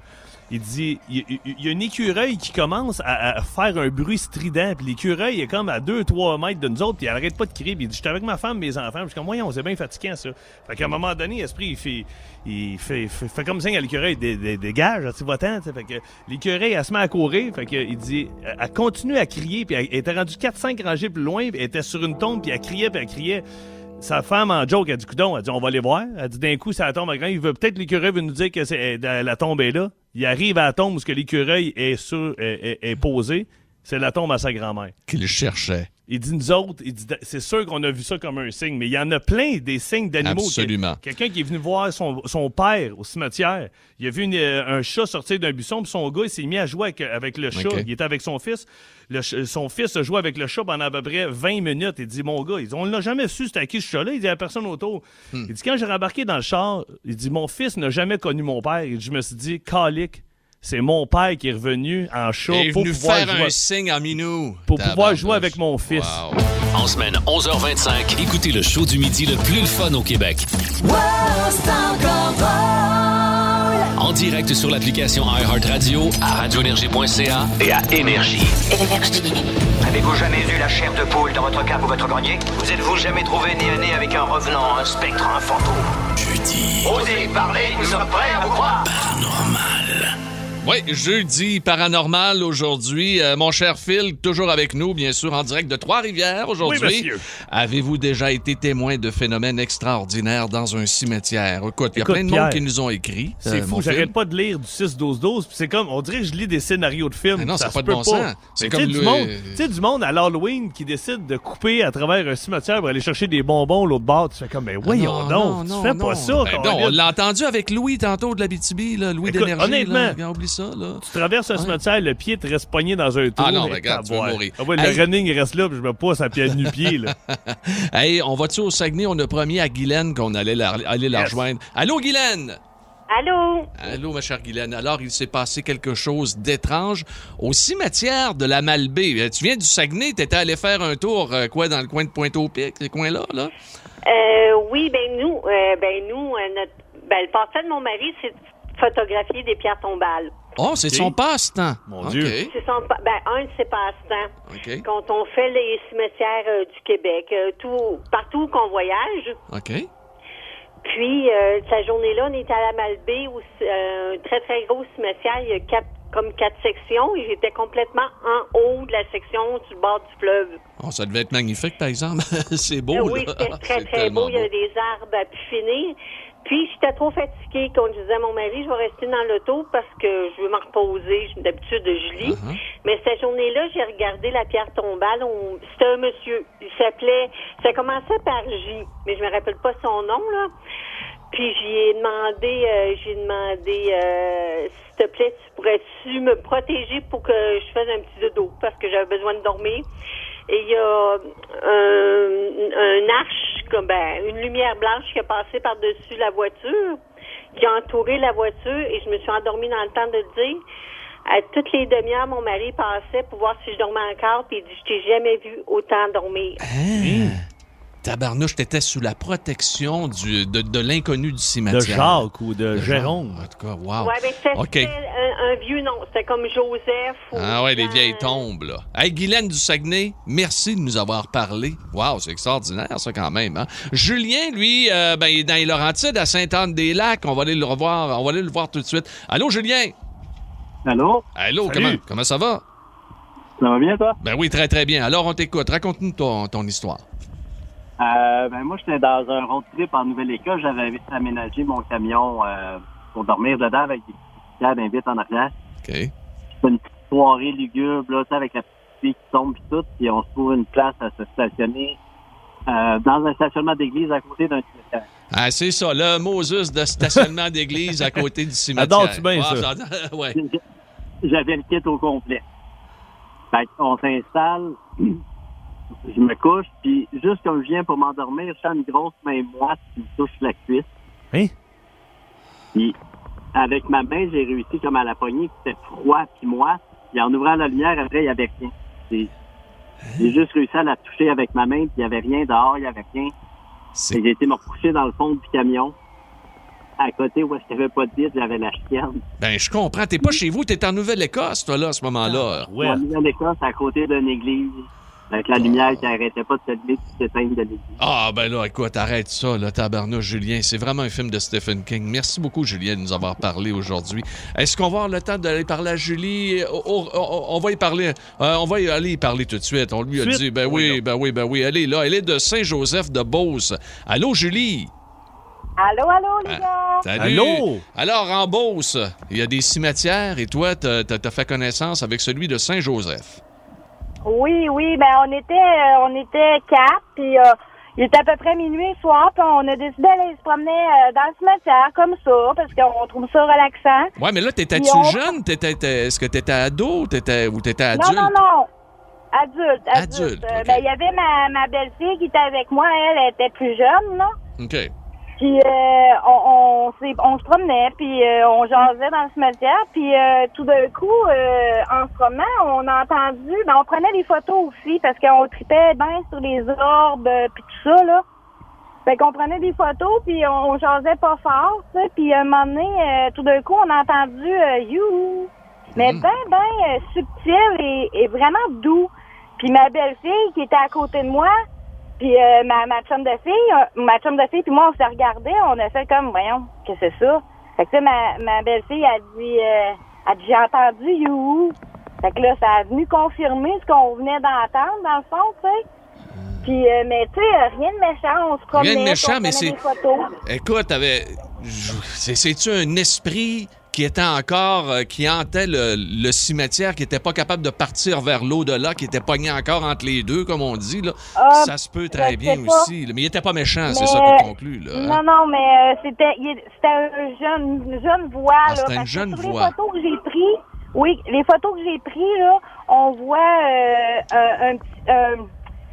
Il dit Il y, il- il y a un écureuil qui commence à, à faire un bruit strident, puis l'écureuil est comme à 2-3 mètres de nous autres, puis il arrête pas de crier. Puis il dit J'étais avec ma femme, mes enfants. Puis je suis comme Voyons, c'est bien fatigant, ça. Fait qu'à un moment donné, Esprit, il fait. Il fait, fait, fait comme signe à l'écureuil, dé- dé- dégage, tu tu sais. Fait que l'écureuil, elle se met à courir, fait que il dit, elle continue à crier, puis elle, elle était rendue 4-5 rangées plus loin, puis elle était sur une tombe, puis elle criait, puis elle criait. Sa femme, en joke, elle dit, coudon, elle dit, on va aller voir. Elle dit, d'un coup, ça tombe à grand. Il veut peut-être l'écureuil veut nous dire que c'est, euh, la tombe est là. Il arrive à la tombe où que l'écureuil est est, est- est posé. C'est la tombe à sa grand-mère. Qu'il cherchait. Il dit, nous autres, il dit, c'est sûr qu'on a vu ça comme un signe, mais il y en a plein des signes d'animaux. Absolument. Quelqu'un qui est venu voir son, son père au cimetière, il a vu une- euh, un chat sortir d'un buisson, puis son gars, il s'est mis à jouer avec, avec le chat. Il était avec son fils. Le son fils a joué avec le chat pendant à peu près 20 minutes. Il dit, mon gars, il dit, on l'a jamais su c'était à qui ce chat-là? Il dit, à personne autour. Hmm. Il dit, quand j'ai rembarqué dans le char, il dit, mon fils n'a jamais connu mon père. Il dit, je me suis dit, calique, c'est mon père qui est revenu en est pour venu pouvoir faire jouer. un signe en minou. Pour pouvoir jouer avec mon fils. Wow. En semaine 11h25, écoutez le show du midi le plus le fun au Québec. En direct sur l'application iHeartRadio, à radioénergie.ca et à Énergie. Énergie. Avez-vous jamais eu la chair de poule dans votre cave ou votre grenier? Vous êtes-vous jamais trouvé nez à nez avec un revenant, un spectre, un fantôme? Jeudi. Osez parler, nous sommes prêts à vous croire Oui, jeudi paranormal aujourd'hui. Euh, mon cher Phil, toujours avec nous, bien sûr, en direct de Trois-Rivières aujourd'hui. Oui, monsieur. Avez-vous déjà été témoin de phénomènes extraordinaires dans un cimetière? Écoute, il y a Écoute, plein de Pierre, monde qui nous ont écrit. C'est euh, fou, j'arrête pas de lire du 6-12-12, puis c'est comme, on dirait que je lis des scénarios de films. Mais non, ça se pas de bon sens. C'est comme le- du monde, tu sais, du monde à l'Halloween qui décide de couper à travers un cimetière pour aller chercher des bonbons l'autre bord. Tu fais comme, mais voyons Ah non, donc, non, tu fais non. pas ça. Ben on l'a entendu avec Louis tantôt de l'Abitibi, là, Louis d'énergie. honnêtement, là. Ça, là. Tu traverses un cimetière, le pied te reste pogné dans un trou. Ah non, mais ben, regarde, tu vas mourir. Ah ouais, Hey. Le running il reste là, puis je me pousse à pied nu-pied. là. Hey, on va-tu au Saguenay? On a promis à Guylaine qu'on allait la, aller la Yes. rejoindre. Allô, Guylaine? Allô? Allô, ma chère Guylaine. Alors, il s'est passé quelque chose d'étrange au cimetière de la Malbaie. Euh, Tu viens du Saguenay, t'étais allé faire un tour, euh, quoi, dans le coin de Pointe-au-Pic, ces coins-là, là? Euh, oui, ben nous, euh, ben nous, euh, notre, ben le passe-temps de mon mari, c'est photographier des pierres tombales. Oh, c'est son passe-temps. Mon. Dieu. C'est son, ben un de ses passe-temps. Quand on fait les cimetières euh, du Québec, euh, tout, partout qu'on voyage. OK. Puis, euh, cette journée-là, on était à la Malbaie, où c'est, euh, un très, très gros cimetière. Il y a quatre, comme quatre sections et j'étais complètement en haut de la section sur le bord du fleuve. Oh, ça devait être magnifique, par exemple. c'est beau, Euh, oui, c'était très, C'est très tellement beau. Il y avait des arbres à pu finir. Puis, j'étais trop fatiguée quand je disais à mon mari, je vais rester dans l'auto parce que je veux me reposer. D'habitude, je lis. Uh-huh. Mais cette journée-là, j'ai regardé la pierre tombale. On- C'était un monsieur. Il s'appelait... Ça commençait par J, mais je me rappelle pas son nom, là. Puis j'y ai demandé, euh, j'ai demandé, euh, s'il te plaît, tu pourrais-tu me protéger pour que je fasse un petit dodo parce que j'avais besoin de dormir? Et il y a un, un arche, comme ben, une lumière blanche qui a passé par-dessus la voiture, qui a entouré la voiture et je me suis endormie dans le temps de le dire. À toutes les demi-heures, mon mari passait pour voir si je dormais encore, puis il dit, je t'ai jamais vu autant dormir. Hein? Tabarnouche, t'étais sous la protection du, de, de l'inconnu du De cimetière. Jacques ou de De Jérôme. Jacques. En tout cas, wow. Ouais, mais c'était OK. c'était un, un vieux nom. C'était comme Joseph. ou Ah ouais, les vieilles tombes, là. Hey, Guylaine du Saguenay, merci de nous avoir parlé. Wow, c'est extraordinaire, ça, quand même. Hein? Julien, lui, euh, ben, il est dans les Laurentides, à Sainte-Anne-des-Lacs. On va aller le revoir. On va aller le voir tout de suite. Allô, Julien? Allô? Allô, comment, comment ça va? Ça va bien, toi? Ben oui, très, très bien. Alors, on t'écoute. Raconte-nous ton, ton histoire. Euh, ben, moi, j'étais dans un road trip en Nouvelle-Écosse. J'avais aménagé mon camion euh, pour dormir dedans avec des petites cabines vite en arrière. OK. C'était une petite soirée lugubre, là, tu sais, avec la petite pluie qui tombe et tout, puis on se trouve une place à se stationner euh, dans un stationnement d'église à côté d'un cimetière. Ah, c'est ça, le Moses de stationnement d'église à côté du cimetière. Adores-tu bien Ah, ça? ouais. J'avais le kit au complet. Fait on s'installe, je me couche, puis juste comme je viens pour m'endormir, je sens une grosse main moite qui me touche la cuisse. Hein? Puis avec ma main, j'ai réussi comme à la poignée, puis c'était froid puis moite. Puis en ouvrant la lumière, après, il n'y avait rien. J'ai j'ai juste réussi à la toucher avec ma main, puis il n'y avait rien dehors, il n'y avait rien. Et J'ai été me recoucher dans le fond du camion. À côté où est-ce qu'il n'y avait pas de vide, j'avais la chienne. Ben, je comprends. T'es pas chez vous, t'es en Nouvelle-Écosse, toi, là, à ce moment-là. En Nouvelle-Écosse, à côté d'une église, avec la lumière qui arrêtait pas de s'allumer de s'éteindre de l'église. Ah, ben là, écoute, arrête ça, là, tabarnouche, Julien. C'est vraiment un film de Stephen King. Merci beaucoup, Julien, de nous avoir parlé aujourd'hui. Est-ce qu'on va avoir le temps d'aller parler à Julie? Oh, oh, oh, on va y parler. euh, on va y aller y parler tout de suite. On lui a Suite? dit, ben oui, ben oui, ben oui. Elle est là. Elle est de Saint-Joseph de Beauce. Allô, Julie? Allô, allô, les gars? Salut. Alors, en Beauce, il y a des cimetières et toi, t'as as fait connaissance avec celui de Saint-Joseph. Oui, oui, ben on était euh, on était quatre, puis euh, il était à peu près minuit le soir, puis on a décidé d'aller se promener euh, dans le cimetière comme ça, parce qu'on trouve ça relaxant. Ouais, mais là, t'étais-tu on- jeune? T'étais- Est-ce que t'étais ado t'étais- ou t'étais adulte? Non, non, non. Adulte, adulte. Adulte, Euh, ben, il y avait ma, ma belle-fille qui était avec moi, elle, elle était plus jeune, là. OK. Puis euh, on, on, on se promenait, puis euh, on jasait dans le cimetière, puis euh, tout d'un coup, euh, en se promenant, on a entendu, ben, on prenait des photos aussi, parce qu'on tripait bien sur les orbes, euh, puis tout ça, là. Fait qu'on prenait des photos, puis on, on jasait pas fort, sais, puis à un moment donné, euh, tout d'un coup, on a entendu euh, « you », mais ben, ben euh, subtil et, et vraiment doux. Puis ma belle-fille qui était à côté de moi, puis euh, ma, ma chum de fille, euh, ma chum de fille, puis moi, on s'est regardé, on a fait comme, voyons, que c'est ça? Fait que tu sais, ma, ma belle-fille a dit, euh, dit, j'ai entendu you. Fait que là, ça a venu confirmer ce qu'on venait d'entendre, dans le fond, tu sais. Puis, euh, mais tu sais, rien de méchant, on se promenait, Rien de méchant, on mais des photos. Écoute, c'est- c'est-tu un esprit qui était encore, euh, qui hantait le, le cimetière, qui était pas capable de partir vers l'au-delà, qui était pogné encore entre les deux, comme on dit, là? Ah, ça se peut très bien aussi. là. Mais il était pas méchant, c'est ça que tu conclus, là. hein? Non, non, mais euh, c'était c'était un jeune, une jeune voix. Ah, c'était une que jeune voix. Les photos que j'ai pris, oui, les photos que j'ai prises, là, on voit euh, un, petit.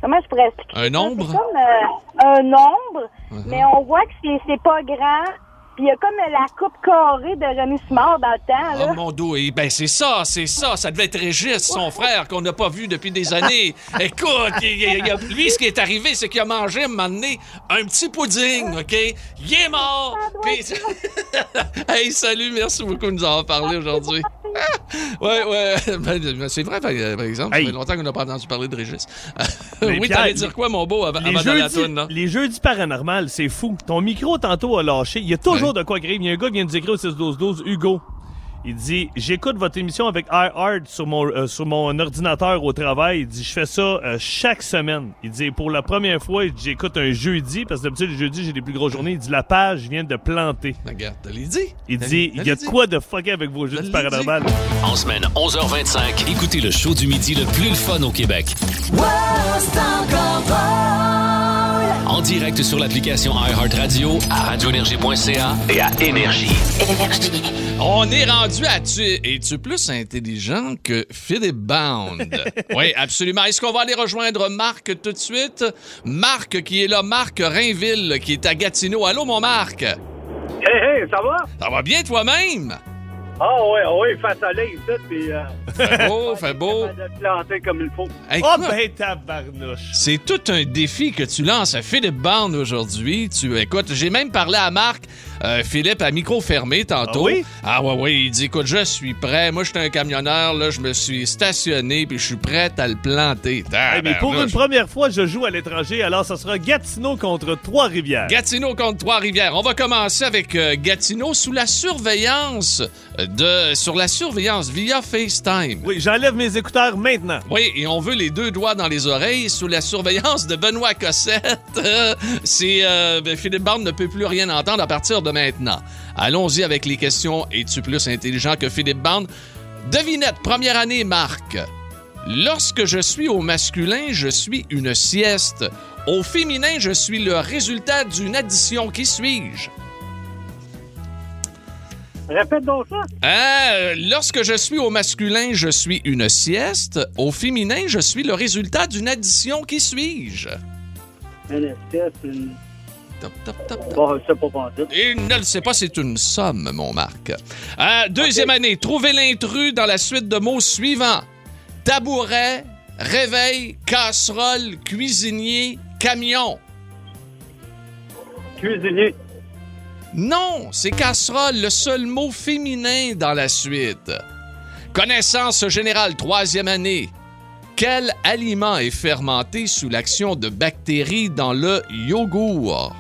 comment je pourrais expliquer Un ça? ombre? C'est comme euh, un ombre, Uh-huh. mais on voit que c'est c'est pas grand. Puis il y a comme la coupe carrée de Jérémy Simard dans le temps. Là. Oh mon dos, et ben c'est ça, c'est ça. Ça devait être Régis, son frère, qu'on n'a pas vu depuis des années. Écoute, il- il- il a- lui, ce qui est arrivé, c'est qu'il a mangé un moment donné un petit pudding, OK? Il est mort! Puis- hey, salut, merci beaucoup de nous avoir parlé aujourd'hui. ouais, ouais. Ben, c'est vrai, par, par exemple, ça fait longtemps qu'on n'a pas entendu parler de Régis. Mais oui, t'allais dire quoi, mon beau, avant, Les avant d'aller à la toune, là? les jeudis paranormales, c'est fou. Ton micro, tantôt, a lâché. Il y a toujours de quoi grave. Il y a un gars qui vient nous écrire au 612-12, Hugo. Il dit J'écoute votre émission avec iHeart sur mon, euh, sur mon ordinateur au travail. Il dit Je fais ça euh, chaque semaine. Il dit Pour la première fois, j'écoute un jeudi, parce que d'habitude, le jeudi, j'ai des plus grosses journées. Il dit La page vient de planter. Regarde, t'as dit. Il dit Il y a de quoi de fucker avec vos jeudis paranormales. En semaine, 11h25, écoutez le show du midi le plus le fun au Québec. En direct sur l'application iHeartRadio, à radioénergie.ca et à Énergie. On est rendu à tu es-tu plus intelligent que Philip Bound? oui, absolument. Est-ce qu'on va aller rejoindre Marc tout de suite? Marc qui est là, Marc Rainville qui est à Gatineau. Allô mon Marc? Hey, hey, ça va? Ça va bien toi-même? Ah ouais, ah ouais, face à l'air, tout, puis... Euh, Fait beau, fait beau. de planter comme il faut. Oh, ben, tabarnouche. C'est tout un défi que tu lances à Philippe Bond aujourd'hui. Tu écoute, j'ai même parlé à Marc. Euh, Philippe à micro fermé tantôt. Ah oui? Ah ouais, ouais. Il dit écoute, je suis prêt. Moi, je suis un camionneur. Là, je me suis stationné puis je suis prêt à le planter. Hey, mais pour une première fois, je joue à l'étranger, alors ça sera Gatineau contre Trois-Rivières. Gatineau contre Trois-Rivières. On va commencer avec euh, Gatineau sous la surveillance de sur la surveillance via FaceTime. Oui, j'enlève mes écouteurs maintenant. Oui, et on veut les deux doigts dans les oreilles sous la surveillance de Benoît Cossette. C'est euh, ben, Philippe Barne ne peut plus rien entendre à partir de maintenant. Allons-y avec les questions. Es-tu plus intelligent que Philippe Barne? Devinette, première année, Marc. Lorsque je suis au masculin, je suis une sieste. Au féminin, je suis le résultat d'une addition. Qui suis-je? Répète donc ça. Euh, lorsque je suis au masculin, je suis une sieste. Au féminin, je suis le résultat d'une addition. Qui suis-je? Une espèce, une... Top, top, top, top. Bon, je sais pas pantoute. Il ne le sait pas, c'est une somme, mon Marc. Euh, deuxième année, trouvez l'intrus dans la suite de mots suivants. Tabouret, réveil, casserole, cuisinier, camion. Cuisinier. Non, c'est casserole, le seul mot féminin dans la suite. Connaissance générale, troisième année. Quel aliment est fermenté sous l'action de bactéries dans le yogourt?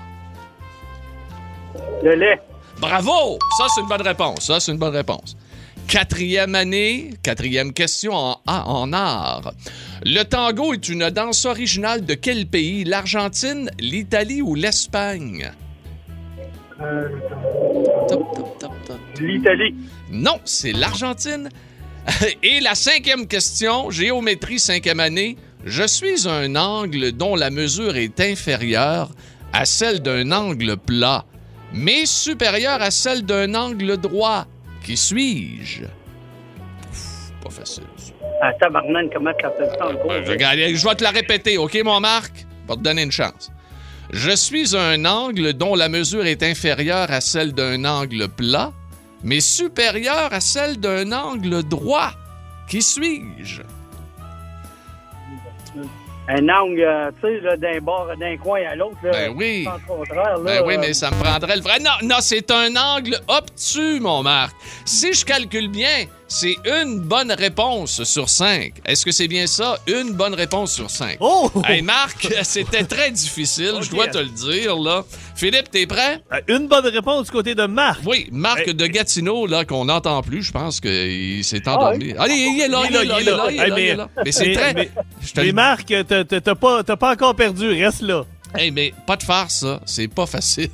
Le lait. Bravo! Ça, c'est une bonne réponse. Ça, c'est une bonne réponse. Quatrième année, quatrième question en, ah, en art. Le tango est une danse originale de quel pays? L'Argentine, l'Italie ou l'Espagne? Euh. L'Italie. Non, c'est l'Argentine. Et la cinquième question, géométrie cinquième année. Je suis un angle dont la mesure est inférieure à celle d'un angle plat, mais supérieure à celle d'un angle droit. Qui suis-je? Pas facile. Ah, tabarnak, comment tu appelles ça encore? Euh, Je, vais te la répéter, OK, mon Marc? Je vais te donner une chance. Je suis un angle dont la mesure est inférieure à celle d'un angle plat, mais supérieure à celle d'un angle droit. Qui suis-je? Un angle, euh, tu sais, là, d'un bord, d'un coin à l'autre. là, Ben oui. sens contraire, là, Ben oui, euh, mais ça me prendrait le vrai. Non, non, c'est un angle obtus, mon Marc. Si je calcule bien, c'est une bonne réponse sur cinq. Est-ce que c'est bien ça? Une bonne réponse sur cinq. Oh! Hey, Marc, c'était très difficile, je dois te le dire, là. Philippe, t'es prêt? Euh, Une bonne réponse du côté de Marc. Oui, Marc Hey, de Gatineau, là, qu'on n'entend plus, je pense qu'il s'est endormi. Ah, Allez, il est là, il est là, il est là, il est Hey, là, il est là. Mais c'est très... mais- Marc, t'as- pas, pas encore perdu, reste là. Hey, mais pas de farce, ça. C'est pas facile.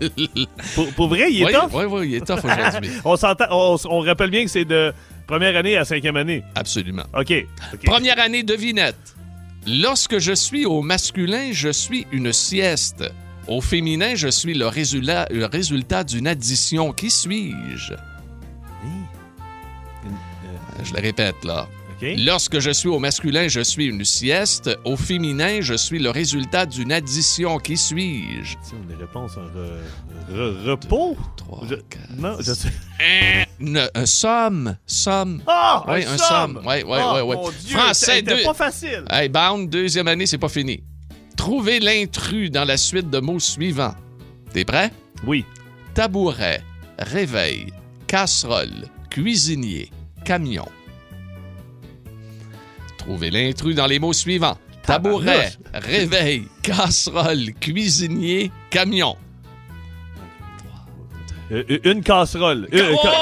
Pour, pour vrai, il est oui, tough. Oui, oui, il est tough aujourd'hui. on s'entend, on, on rappelle bien que c'est de première année à cinquième année. Absolument. OK. OK. Première année devinette. Lorsque je suis au masculin, je suis une sieste. Au féminin, je suis le résultat, le résultat d'une addition. Qui suis-je? Je le répète, là. Lorsque je suis au masculin, je suis une sieste. Au féminin, je suis le résultat d'une addition. Qui suis-je? C'est une réponse, un re- re- repos? Trois, Je- quatre, non, je sais. Une- un somme. Somme. Ah! Oui, un somme. Oui, oui, Ah, oui, oui. Mon Dieu, Français 2. pas facile. Hey, Bound, deuxième année, c'est pas fini. Trouvez l'intrus dans la suite de mots suivants. T'es prêt? Oui. Tabouret, réveil, casserole, cuisinier, camion. Trouvez l'intrus dans les mots suivants. Tabouret, réveil, casserole, cuisinier, camion. Euh, une casserole. Euh, ca-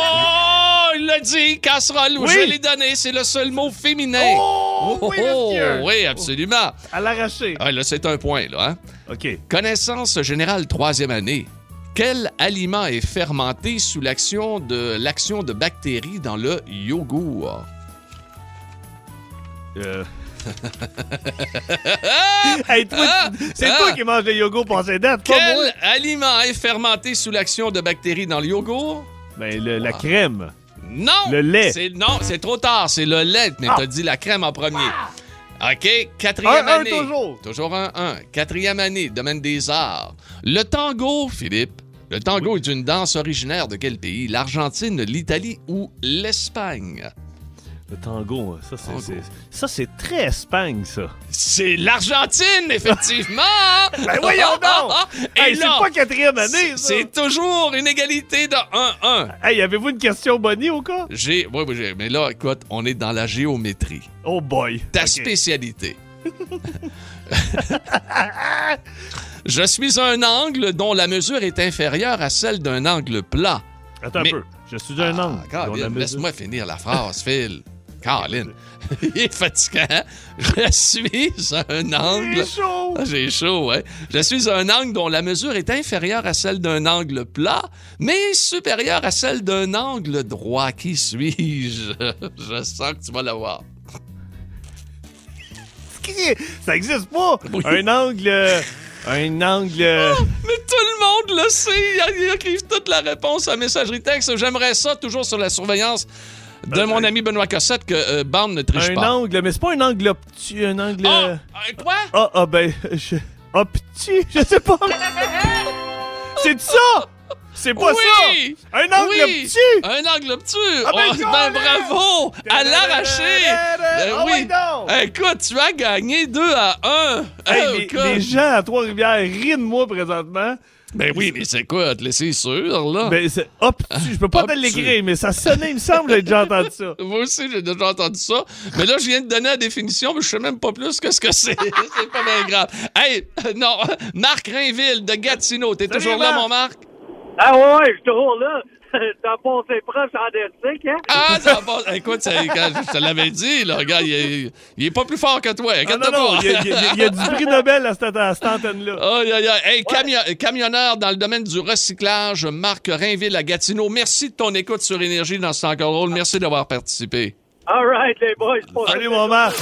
Oh, il l'a dit, casserole, Oui. je l'ai donné, c'est le seul mot féminin. Oh, oui, monsieur. oui, absolument. À l'arraché. Ah, là, c'est un point, là. Hein? OK. Connaissance générale troisième année. Quel aliment est fermenté sous l'action de l'action de bactéries dans le yogourt? Euh. hey, Ah! c'est Ah! toi qui manges le yogourt passé date, pas Quel moi. aliment est fermenté sous l'action de bactéries dans le yogourt? Ben, le- la crème. Non! Le lait. C'est- Non, c'est trop tard, c'est le lait, mais Ah! t'as dit la crème en premier. OK, quatrième Un, un, année. toujours. Toujours un 1. Quatrième année, domaine des arts. Le tango, Philippe. Le tango est une danse originaire de quel pays? L'Argentine, l'Italie ou l'Espagne? Le tango, ça, c'est, ça, c'est très Espagne, ça. C'est l'Argentine, effectivement! Ben voyons donc! Et Hey, c'est pas quatrième année, ça! C'est toujours une égalité de 1-1. Hey, avez-vous une question Bonnie au cas? J'ai. Oui, oui, j'ai- mais là, écoute, on est dans la géométrie. Oh boy. Ta spécialité. Je suis un angle dont la mesure est inférieure à celle d'un angle plat. Attends Mais- un peu. Je suis un Ah, angle. Laisse-moi finir la phrase, Phil. Colin. Il est fatigant. Je suis un angle. J'ai chaud. Ah, J'ai chaud, ouais. Je suis un angle dont la mesure est inférieure à celle d'un angle plat, mais supérieure à celle d'un angle droit. Qui suis-je? Je sens que tu vas l'avoir. Ça existe pas. Un angle. euh, Un angle. euh, Mais tout le monde le sait. Ils écrivent toute la réponse à messagerie texte. J'aimerais ça, toujours sur la surveillance de mon ami Benoît Cossette, que euh, Bande ne triche un pas. angle, mais c'est pas un angle obtus, un angle. Ah, quoi? Ah, ah, ben, je. Obtus, je sais pas. C'est ça! C'est pas Oui! ça! Un angle Oui! obtus! Un angle obtus! Ah, ben, Oh, ben, bravo! À l'arraché! Ben Ah, oui! ouais! Écoute, tu as gagné 2 à 1! Hey, les, les gens à Trois-Rivières rient de moi présentement. Ben oui, mais c'est quoi? Te laisser sûr, là? Ben, c'est obtus. Je peux pas te l'écrire, mais ça sonnait, il me semble, j'ai déjà entendu ça. Moi aussi, j'ai déjà entendu ça. Mais là, je viens de donner la définition, mais je sais même pas plus que ce que c'est. c'est pas bien grave. Hey, euh, non, Marc Rainville de Gatineau. T'es toujours là, Marc. mon Marc? Ah ouais, ouais, je suis toujours là. T'as passé proche en Deltique, hein? Ah, ça va. Écoute, ça- quand je te l'avais dit, là, regarde, il est, il est pas plus fort que toi. Ah, non, non, pas. il y, a- il y du prix Nobel à cette, antenne-là. Aïe, aïe, aïe. Hey, camio- camionneur dans le domaine du recyclage, Marc Rainville à Gatineau. Merci de ton écoute sur Énergie dans ce encore drôle. Merci d'avoir participé. All right, les boys. Salut, mon Marc.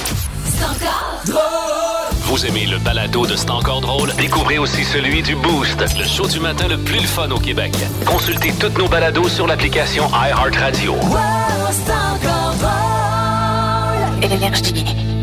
Vous aimez le balado de C'est encore drôle? Découvrez aussi celui du Boost, le show du matin le plus le fun au Québec. Consultez toutes nos balados sur l'application iHeartRadio. Énergie.